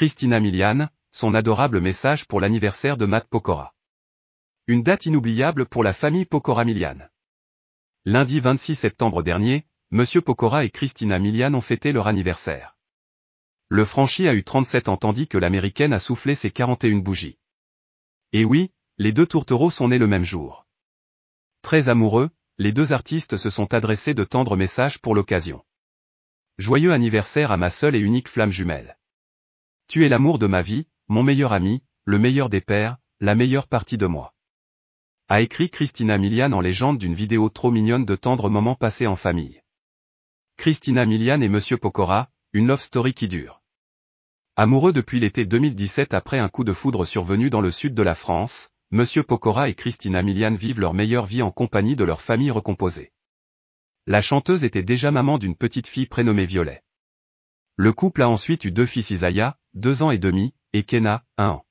Christina Milian, son adorable message pour l'anniversaire de Matt Pokora. Une date inoubliable pour la famille Pokora Milian. Lundi 26 septembre dernier, Monsieur Pokora et Christina Milian ont fêté leur anniversaire. Le franchi a eu 37 ans tandis que l'américaine a soufflé ses 41 bougies. Et oui, les deux tourtereaux sont nés le même jour. Très amoureux, les deux artistes se sont adressés de tendres messages pour l'occasion. Joyeux anniversaire à ma seule et unique flamme jumelle. Tu es l'amour de ma vie, mon meilleur ami, le meilleur des pères, la meilleure partie de moi. A écrit Christina Milian en légende d'une vidéo trop mignonne de tendres moments passés en famille. Christina Milian et Monsieur Pokora, une love story qui dure. Amoureux depuis l'été 2017 après un coup de foudre survenu dans le sud de la France, Monsieur Pokora et Christina Milian vivent leur meilleure vie en compagnie de leur famille recomposée. La chanteuse était déjà maman d'une petite fille prénommée Violet. Le couple a ensuite eu deux fils Isaiah, deux ans et demi, et Kenna, un an.